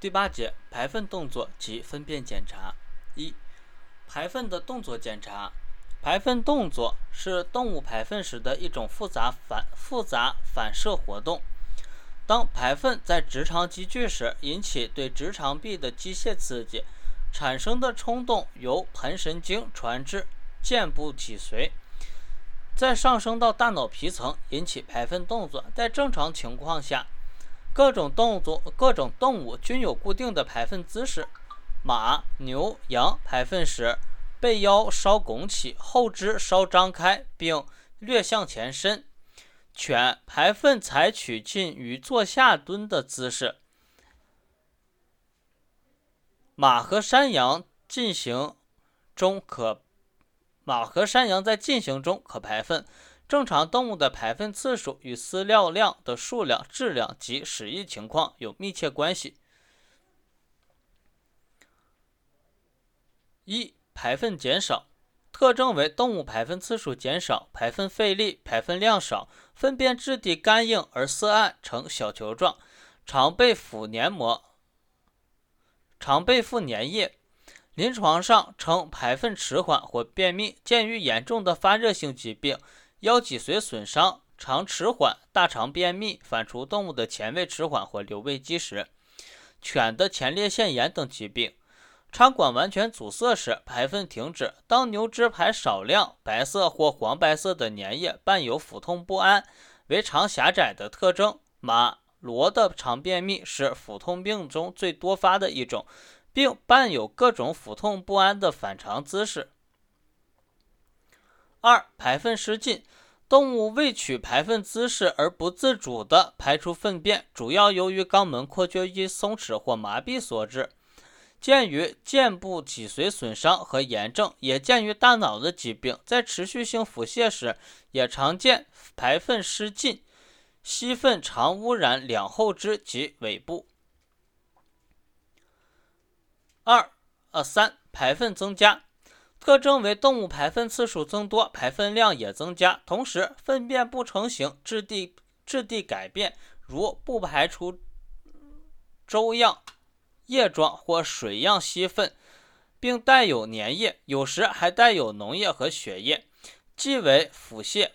第八节排粪动作及粪便检查。一、排粪的动作检查。排粪动作是动物排粪时的一种复杂反复杂反射活动。当排粪在直肠积聚时，引起对直肠壁的机械刺激，产生的冲动由盆神经传至肩部脊髓，再上升到大脑皮层，引起排粪动作。在正常情况下，各种动作、各种动物均有固定的排粪姿势。马、牛、羊排粪时，背腰稍拱起，后肢稍张开，并略向前伸。犬排粪采取近于坐下蹲的姿势。马和山羊进行中可，马和山羊在进行中可排粪。正常动物的排粪次数与饲料量的数量、质量及使役情况有密切关系。一、排粪减少特征为动物排粪次数减少，排粪费力，排粪量少，粪便质地干硬而色暗，呈小球状，常被腐黏膜，常被覆粘液。临床上称排粪迟缓或便秘，见于严重的发热性疾病。腰脊髓损伤、肠迟缓、大肠便秘、反刍动物的前胃迟缓或留胃积食、犬的前列腺炎等疾病。肠管完全阻塞时，排粪停止。当牛只排少量白色或黄白色的粘液，伴有腹痛不安，为肠狭窄的特征。马、骡的肠便秘是腹痛病中最多发的一种，并伴有各种腹痛不安的反常姿势。二、排粪失禁，动物未取排粪姿势而不自主地排出粪便，主要由于肛门括约肌松弛或麻痹所致。见于肩部脊髓损伤和炎症，也见于大脑的疾病。在持续性腹泻时，也常见排粪失禁，吸粪常污染两后肢及尾部。二、呃三、排粪增加。特征为动物排粪次数增多，排粪量也增加，同时粪便不成形，质地质地改变，如不排出粥样、液状或水样稀粪，并带有粘液，有时还带有脓液和血液，即为腹泻。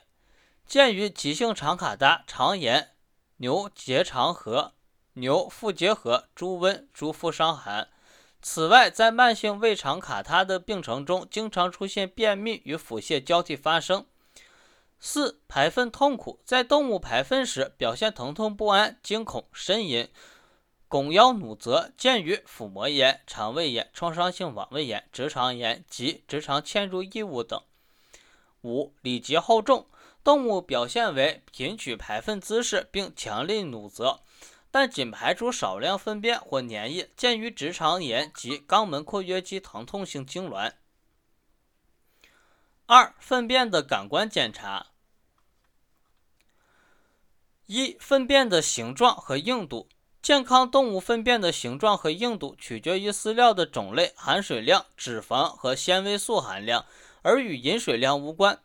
见于急性肠卡达、肠炎、牛结肠核、牛腹结核、猪瘟、猪腹伤寒。此外，在慢性胃肠卡他的病程中，经常出现便秘与腹泻交替发生。四、排粪痛苦，在动物排粪时表现疼痛不安、惊恐、呻吟、拱腰努责，见于腹膜炎、肠胃炎、创伤性网胃炎、直肠炎及直肠嵌入异物等。五、里急后重，动物表现为频取排粪姿势，并强力努责。但仅排出少量粪便或粘液，见于直肠炎及肛门括约肌疼痛性痉挛。二、粪便的感官检查。一、粪便的形状和硬度。健康动物粪便的形状和硬度取决于饲料的种类、含水量、脂肪和纤维素含量，而与饮水量无关。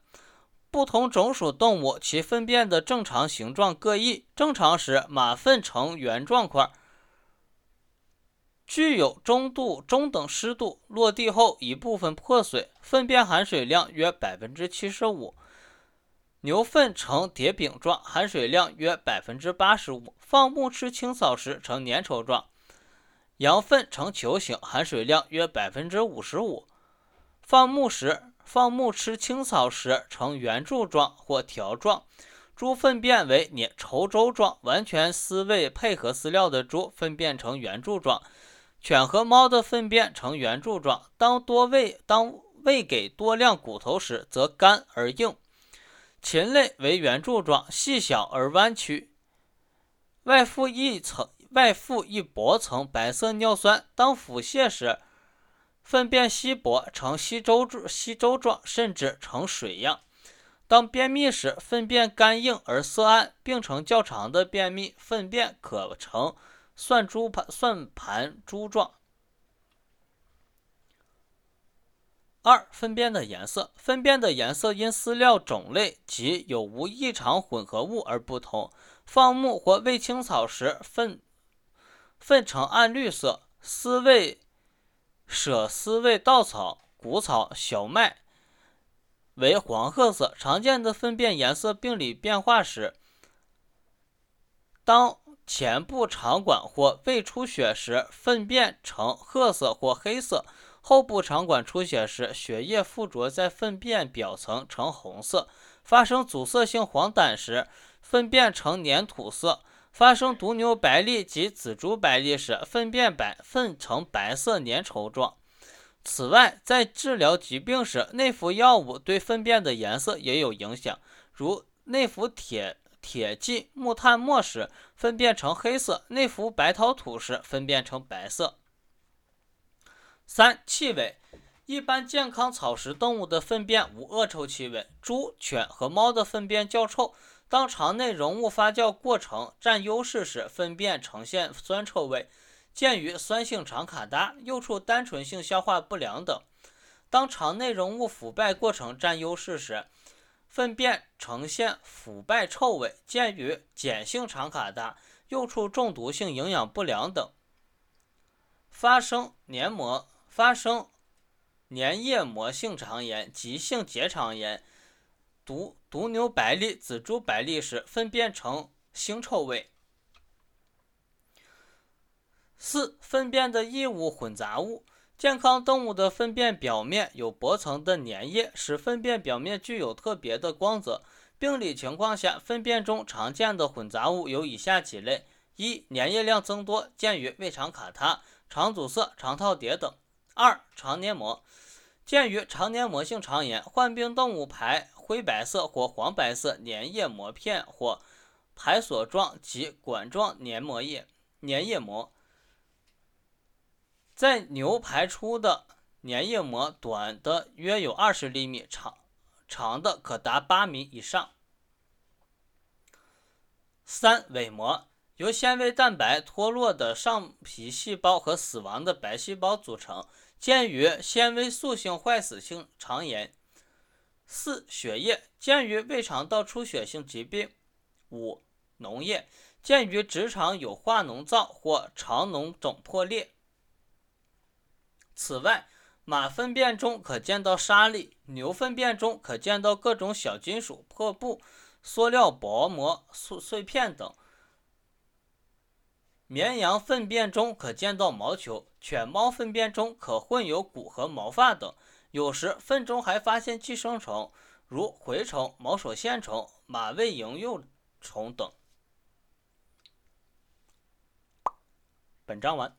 不同种属动物其粪便的正常形状各异。正常时，马粪呈圆状块，具有中度中等湿度，落地后一部分破碎，粪便含水量约百分之七十五。牛粪呈叠饼状，含水量约百分之八十五。放牧吃清扫时呈粘稠状。羊粪呈球形，含水量约百分之五十五。放牧时。放牧吃青草时呈圆柱状或条状，猪粪便为黏稠粥状，完全饲喂配合饲料的猪粪便呈圆柱状，犬和猫的粪便呈圆柱状。当多喂当喂给多量骨头时，则干而硬。禽类为圆柱状，细小而弯曲，外附一层外附一薄层白色尿酸。当腹泻时。粪便稀薄，呈稀粥、稀粥状，甚至呈水样。当便秘时，粪便干硬而色暗，并呈较长的便秘，粪便可呈蒜珠盘、蒜盘珠状。二、粪便的颜色。粪便的颜色因饲料种类及有无异常混合物而不同。放牧或喂青草时，粪粪呈暗绿色，饲喂舍丝为稻草、谷草、小麦为黄褐色。常见的粪便颜色病理变化时，当前部肠管或胃出血时，粪便呈褐色或黑色；后部肠管出血时，血液附着在粪便表层呈红色。发生阻塞性黄疸时，粪便呈粘土色。发生毒牛白痢及紫猪白痢时，粪便白粪呈白色粘稠状。此外，在治疗疾病时，内服药物对粪便的颜色也有影响。如内服铁铁剂木炭末时，粪便呈黑色；内服白陶土时，粪便呈白色。三、气味。一般健康草食动物的粪便无恶臭气味，猪、犬和猫的粪便较臭。当肠内溶物发酵过程占优势时，粪便呈现酸臭味，见于酸性肠卡搭、幼畜单纯性消化不良等。当肠内溶物腐败过程占优势时，粪便呈现腐败臭味，见于碱性肠卡搭、幼畜中毒性营养不良等。发生黏膜发生粘液膜性肠炎、急性结肠炎。毒毒牛白痢、紫竹白痢时，粪便呈腥臭味。四、粪便的异物混杂物。健康动物的粪便表面有薄层的粘液，使粪便表面具有特别的光泽。病理情况下，粪便中常见的混杂物有以下几类：一、粘液量增多，见于胃肠卡塌、肠阻塞、肠套叠等；二、肠黏膜，见于肠黏膜性肠炎，患病动物排。灰白色或黄白色粘液膜片或排索状及管状粘膜液粘液膜，在牛排出的粘液膜短的约有二十厘米，长长的可达八米以上。三、尾膜由纤维蛋白脱落的上皮细胞和死亡的白细胞组成，见于纤维素性坏死性肠炎。四、血液见于胃肠道出血性疾病。五、脓液见于直肠有化脓灶或肠脓肿破裂。此外，马粪便中可见到沙粒，牛粪便中可见到各种小金属、破布、塑料薄膜碎碎片等。绵羊粪便中可见到毛球，犬猫粪便中可混有骨和毛发等。有时粪中还发现寄生虫，如蛔虫、毛手线虫、马胃蝇幼虫等。本章完。